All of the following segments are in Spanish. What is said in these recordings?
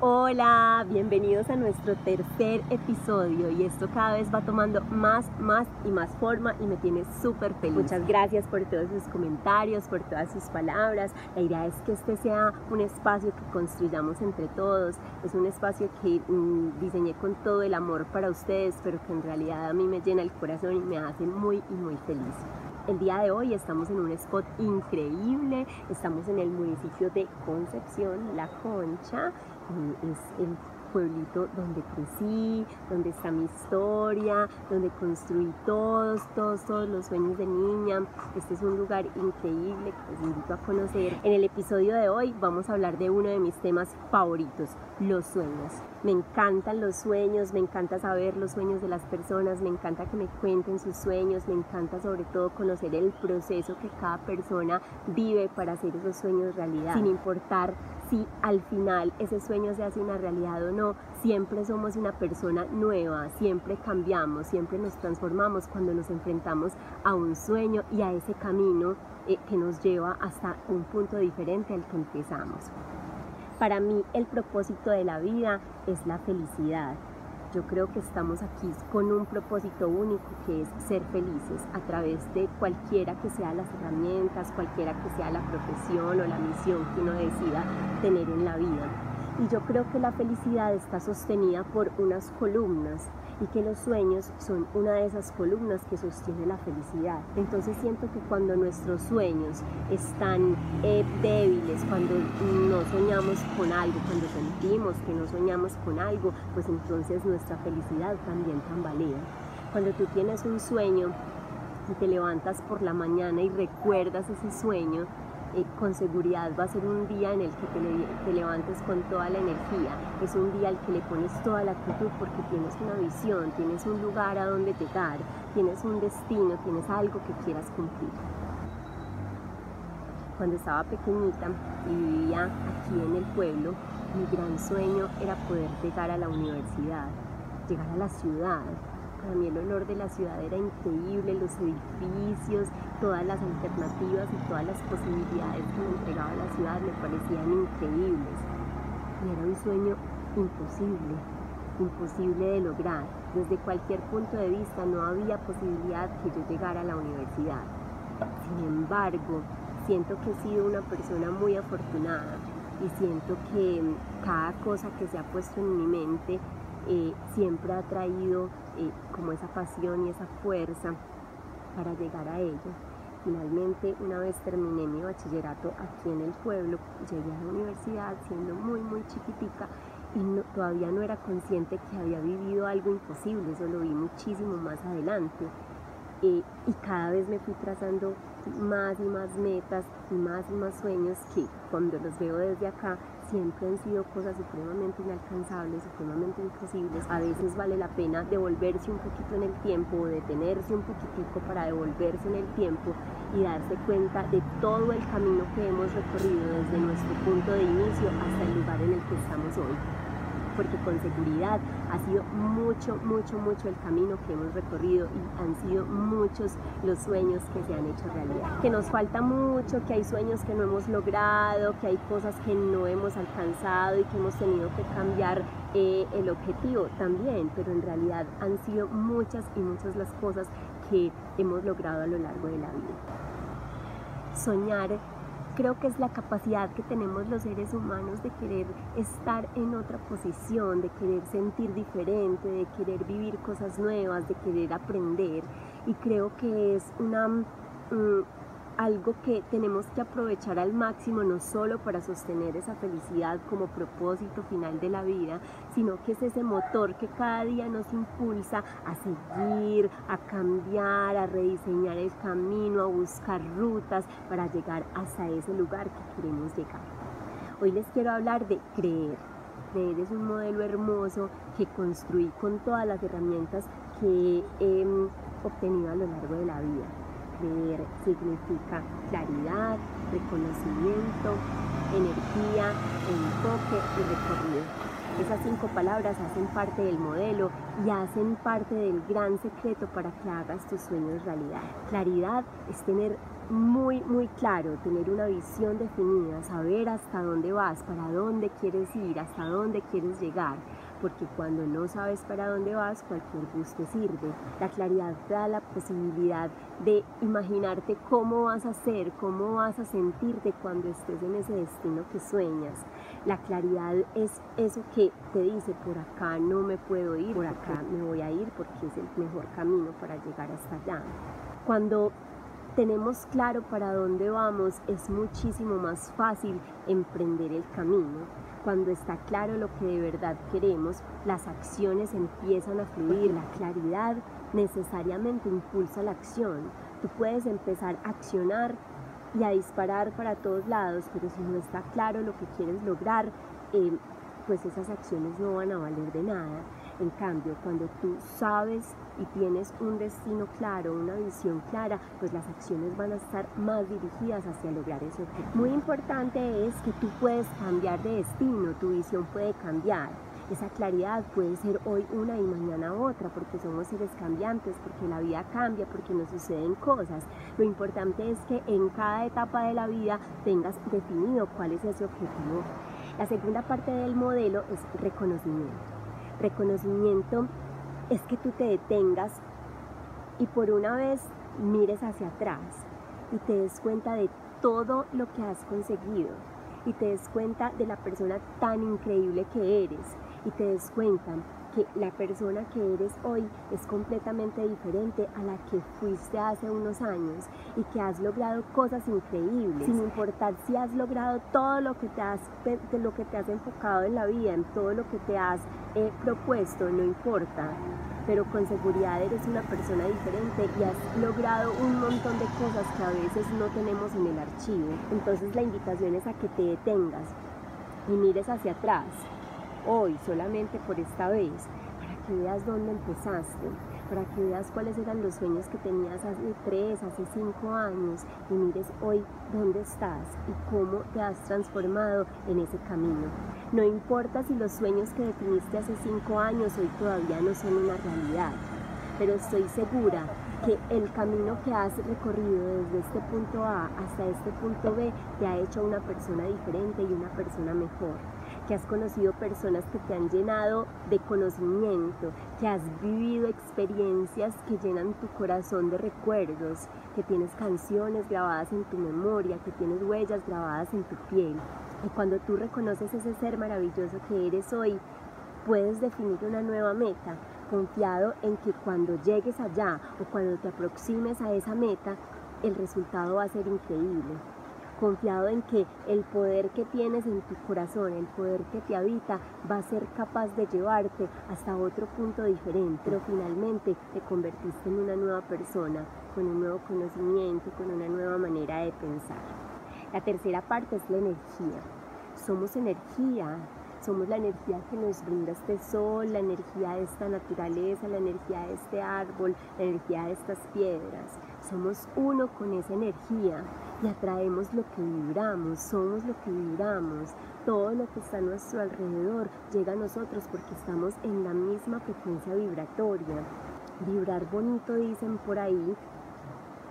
Hola, bienvenidos a nuestro tercer episodio y esto cada vez va tomando más, más y más forma y me tiene súper feliz. Muchas gracias por todos sus comentarios, por todas sus palabras. La idea es que este sea un espacio que construyamos entre todos. Es un espacio que mm, diseñé con todo el amor para ustedes, pero que en realidad a mí me llena el corazón y me hace muy y muy feliz. El día de hoy estamos en un spot increíble, estamos en el municipio de Concepción, La Concha, es el pueblito donde crecí, donde está mi historia, donde construí todos, todos, todos los sueños de niña. Este es un lugar increíble que les invito a conocer. En el episodio de hoy vamos a hablar de uno de mis temas favoritos, los sueños. Me encantan los sueños, me encanta saber los sueños de las personas, me encanta que me cuenten sus sueños, me encanta sobre todo conocer el proceso que cada persona vive para hacer esos sueños realidad, sin importar si al final ese sueño se hace una realidad o no, siempre somos una persona nueva, siempre cambiamos, siempre nos transformamos cuando nos enfrentamos a un sueño y a ese camino eh, que nos lleva hasta un punto diferente al que empezamos. Para mí el propósito de la vida es la felicidad. Yo creo que estamos aquí con un propósito único que es ser felices a través de cualquiera que sea las herramientas, cualquiera que sea la profesión o la misión que uno decida tener en la vida. Y yo creo que la felicidad está sostenida por unas columnas y que los sueños son una de esas columnas que sostiene la felicidad. Entonces siento que cuando nuestros sueños están eh, débiles, cuando no soñamos con algo, cuando sentimos que no soñamos con algo, pues entonces nuestra felicidad también tambalea. Cuando tú tienes un sueño y te levantas por la mañana y recuerdas ese sueño, eh, con seguridad va a ser un día en el que te, levantes con toda la energía, es un día al que le pones toda la actitud porque tienes una visión, tienes un lugar a donde llegar, tienes un destino, tienes algo que quieras cumplir. Cuando estaba pequeñita y vivía aquí en el pueblo, mi gran sueño era poder llegar a la universidad, llegar a la ciudad, para mí el olor de la ciudad era increíble, los edificios, todas las alternativas y todas las posibilidades que me entregaba la ciudad me parecían increíbles. Y era un sueño imposible, imposible de lograr. Desde cualquier punto de vista no había posibilidad que yo llegara a la universidad. Sin embargo, siento que he sido una persona muy afortunada y siento que cada cosa que se ha puesto en mi mente eh, siempre ha traído eh, como esa pasión y esa fuerza para llegar a ello. Finalmente, una vez terminé mi bachillerato aquí en el pueblo, llegué a la universidad siendo muy, muy chiquitica y todavía no era consciente que había vivido algo imposible, eso lo vi muchísimo más adelante. Eh, y cada vez me fui trazando más y más metas y más y más sueños que cuando los veo desde acá siempre han sido cosas supremamente inalcanzables, supremamente imposibles. A veces vale la pena devolverse un poquito en el tiempo detenerse un poquitico para devolverse en el tiempo y darse cuenta de todo el camino que hemos recorrido desde nuestro punto de inicio hasta el lugar en el que estamos hoy porque con seguridad ha sido mucho, mucho, mucho el camino que hemos recorrido y han sido muchos los sueños que se han hecho realidad. Que nos falta mucho, que hay sueños que no hemos logrado, que hay cosas que no hemos alcanzado y que hemos tenido que cambiar eh, el objetivo también, pero en realidad han sido muchas y muchas las cosas que hemos logrado a lo largo de la vida. Soñar creo que es la capacidad que tenemos los seres humanos de querer estar en otra posición, de querer sentir diferente, de querer vivir cosas nuevas, de querer aprender. Y creo que es una... Mm, algo que tenemos que aprovechar al máximo, no solo para sostener esa felicidad como propósito final de la vida, sino que es ese motor que cada día nos impulsa a seguir, a cambiar, a rediseñar el camino, a buscar rutas para llegar hasta ese lugar que queremos llegar. Hoy les quiero hablar de creer. Creer es un modelo hermoso que construí con todas las herramientas que he obtenido a lo largo de la vida Creer significa claridad, reconocimiento, energía, enfoque y recorrido. Esas cinco palabras hacen parte del modelo y hacen parte del gran secreto para que hagas tus sueños realidad. Claridad es tener muy, muy claro, tener una visión definida, saber hasta dónde vas, para dónde quieres ir, hasta dónde quieres llegar porque cuando no sabes para dónde vas, cualquier bus te sirve. La claridad da la posibilidad de imaginarte cómo vas a ser, cómo vas a sentirte cuando estés en ese destino que sueñas. La claridad es eso que te dice, por acá no me puedo ir, por acá me voy a ir porque es el mejor camino para llegar hasta allá. Cuando tenemos claro para dónde vamos, es muchísimo más fácil emprender el camino cuando está claro lo que de verdad queremos, las acciones empiezan a fluir, la claridad necesariamente impulsa la acción. Tú puedes empezar a accionar y a disparar para todos lados, pero si no está claro lo que quieres lograr, eh, pues esas acciones no van a valer de nada. En cambio, cuando tú sabes y tienes un destino claro, una visión clara, pues las acciones van a estar más dirigidas hacia lograr ese objetivo. Muy importante es que tú puedes cambiar de destino, tu visión puede cambiar. Esa claridad puede ser hoy una y mañana otra, porque somos seres cambiantes, porque la vida cambia, porque nos suceden cosas. Lo importante es que en cada etapa de la vida tengas definido cuál es ese objetivo. La segunda parte del modelo es reconocimiento. Reconocimiento es que tú te detengas y por una vez mires hacia atrás y te des cuenta de todo lo que has conseguido y te des cuenta de la persona tan increíble que eres y te des cuenta que la persona que eres hoy es completamente diferente a la que fuiste hace unos años y que has logrado cosas increíbles, sin importar si has logrado todo lo que te has, de lo que te has enfocado en la vida, en todo lo que te has propuesto, no importa, pero con seguridad eres una persona diferente y has logrado un montón de cosas que a veces no tenemos en el archivo. Entonces la invitación es a que te detengas y mires hacia atrás hoy, solamente por esta vez, para que veas dónde empezaste, para que veas cuáles eran los sueños que tenías hace tres, hace cinco años y mires hoy dónde estás y cómo te has transformado en ese camino. No importa si los sueños que definiste hace cinco años hoy todavía no son una realidad, pero estoy segura que el camino que has recorrido desde este punto A hasta este punto B te ha hecho una persona diferente y una persona mejor que has conocido personas que te han llenado de conocimiento, que has vivido experiencias que llenan tu corazón de recuerdos, que tienes canciones grabadas en tu memoria, que tienes huellas grabadas en tu piel. Y cuando tú reconoces ese ser maravilloso que eres hoy, puedes definir una nueva meta, confiado en que cuando llegues allá o cuando te aproximes a esa meta, el resultado va a ser increíble confiado en que el poder que tienes en tu corazón, el poder que te habita, va a ser capaz de llevarte hasta otro punto diferente, pero finalmente te convertiste en una nueva persona, con un nuevo conocimiento, con una nueva manera de pensar. La tercera parte es la energía. Somos energía, somos la energía que nos brinda este sol, la energía de esta naturaleza, la energía de este árbol, la energía de estas piedras. Somos uno con esa energía y atraemos lo que vibramos, somos lo que vibramos. Todo lo que está a nuestro alrededor llega a nosotros porque estamos en la misma frecuencia vibratoria. Vibrar bonito, dicen por ahí,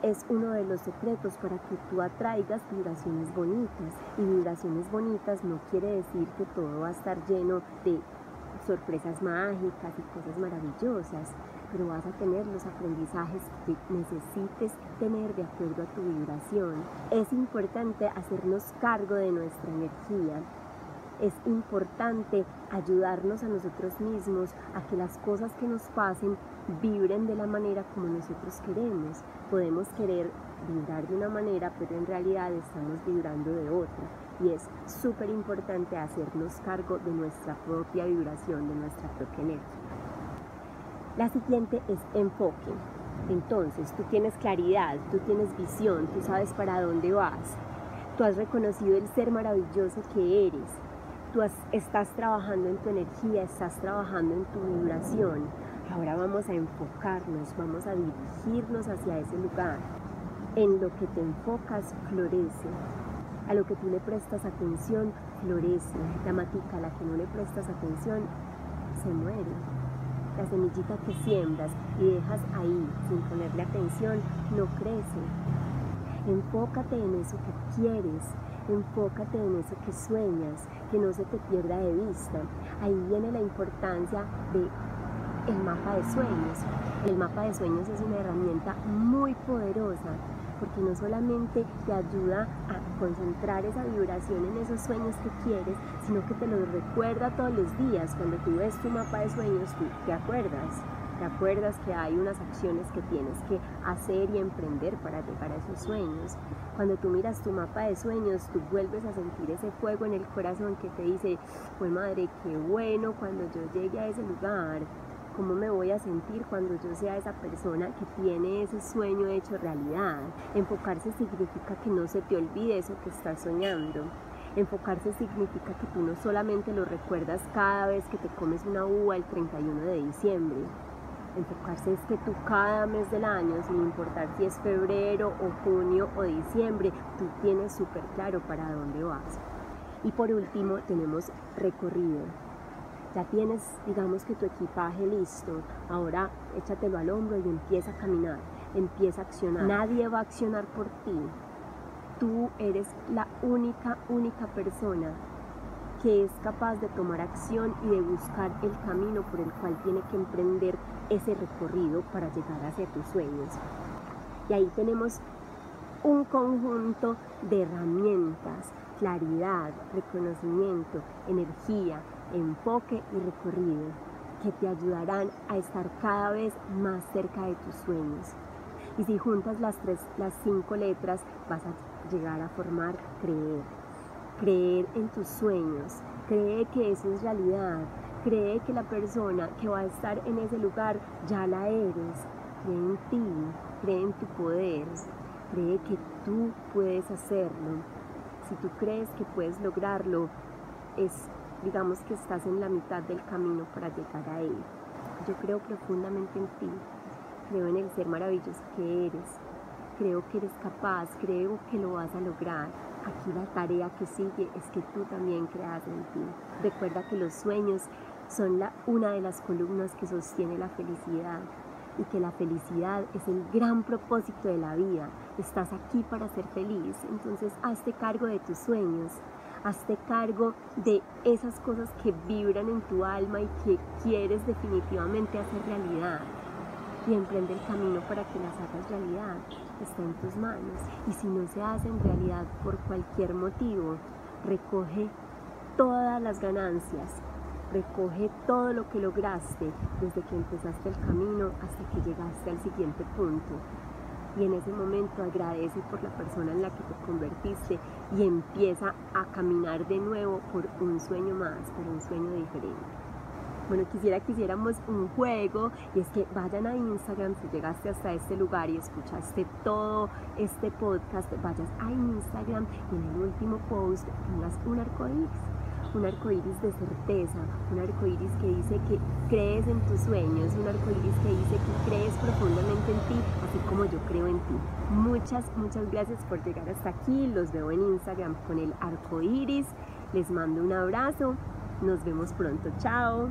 es uno de los secretos para que tú atraigas vibraciones bonitas. Y vibraciones bonitas no quiere decir que todo va a estar lleno de sorpresas mágicas y cosas maravillosas pero vas a tener los aprendizajes que necesites tener de acuerdo a tu vibración. Es importante hacernos cargo de nuestra energía. Es importante ayudarnos a nosotros mismos a que las cosas que nos pasen vibren de la manera como nosotros queremos. Podemos querer vibrar de una manera, pero en realidad estamos vibrando de otra. Y es súper importante hacernos cargo de nuestra propia vibración, de nuestra propia energía. La siguiente es enfoque. Entonces, tú tienes claridad, tú tienes visión, tú sabes para dónde vas. Tú has reconocido el ser maravilloso que eres. Tú estás trabajando en tu energía, estás trabajando en tu vibración. Ahora vamos a enfocarnos, vamos a dirigirnos hacia ese lugar. En lo que te enfocas, florece. A lo que tú le prestas atención, florece. La matica a la que no le prestas atención, se muere la semillita que siembras y dejas ahí sin ponerle atención no crece. Enfócate en eso que quieres, enfócate en eso que sueñas, que no se te pierda de vista. Ahí viene la importancia de el mapa de sueños. El mapa de sueños es una herramienta muy poderosa porque no solamente te ayuda a concentrar esa vibración en esos sueños que quieres, sino que te los recuerda todos los días. Cuando tú ves tu mapa de sueños, tú te acuerdas. Te acuerdas que hay unas acciones que tienes que hacer y emprender para llegar a esos sueños. Cuando tú miras tu mapa de sueños, tú vuelves a sentir ese fuego en el corazón que te dice, pues madre, qué bueno cuando yo llegue a ese lugar, cómo me voy a sentir cuando yo sea esa persona que tiene ese sueño hecho realidad. Enfocarse significa que no se te olvide eso que estás soñando. Enfocarse significa que tú no solamente lo recuerdas cada vez que te comes una uva el 31 de diciembre. Enfocarse es que tú cada mes del año, sin importar si es febrero o junio o diciembre, tú tienes súper claro para dónde vas. Y por último tenemos recorrido ya tienes, digamos que tu equipaje listo, ahora échatelo al hombro y empieza a caminar, empieza a accionar. Nadie va a accionar por ti. Tú eres la única, única persona que es capaz de tomar acción y de buscar el camino por el cual tiene que emprender ese recorrido para llegar hacia tus sueños. Y ahí tenemos un conjunto de herramientas, claridad, reconocimiento, energía, enfoque y recorrido que te ayudarán a estar cada vez más cerca de tus sueños. Y si juntas las, tres, las cinco letras, vas a llegar a formar creer. Creer en tus sueños. Cree que eso es realidad. Cree que la persona que va a estar en ese lugar ya la eres. Cree en ti. Cree en tu poder. Cree que tú puedes hacerlo. Si tú crees que puedes lograrlo, es digamos que estás en la mitad del camino para llegar a él. Yo creo profundamente en ti, creo en el ser maravilloso que eres, creo que eres capaz, creo que lo vas a lograr. Aquí la tarea que sigue es que tú también creas en ti. Recuerda que los sueños son la, una de las columnas que sostiene la felicidad y que la felicidad es el gran propósito de la vida. Estás aquí para ser feliz, entonces hazte cargo de tus sueños, Hazte cargo de esas cosas que vibran en tu alma y que quieres definitivamente hacer realidad. Y emprende el camino para que las hagas realidad. Está en tus manos. Y si no se hacen realidad por cualquier motivo, recoge todas las ganancias, recoge todo lo que lograste desde que empezaste el camino hasta que llegaste al siguiente punto y en ese momento agradece por la persona en la que te convertiste y empieza a caminar de nuevo por un sueño más, por un sueño diferente. Bueno, quisiera que hiciéramos un juego y es que vayan a Instagram si llegaste hasta este lugar y escuchaste todo este podcast, vayas a Instagram y en el último post pongas un arcoíris un arco iris de certeza, un arco iris que dice que crees en tus sueños, un arco iris que dice que crees profundamente en ti, así como yo creo en ti. Muchas, muchas gracias por llegar hasta aquí. Los veo en Instagram con el arco iris. Les mando un abrazo. Nos vemos pronto. Chao.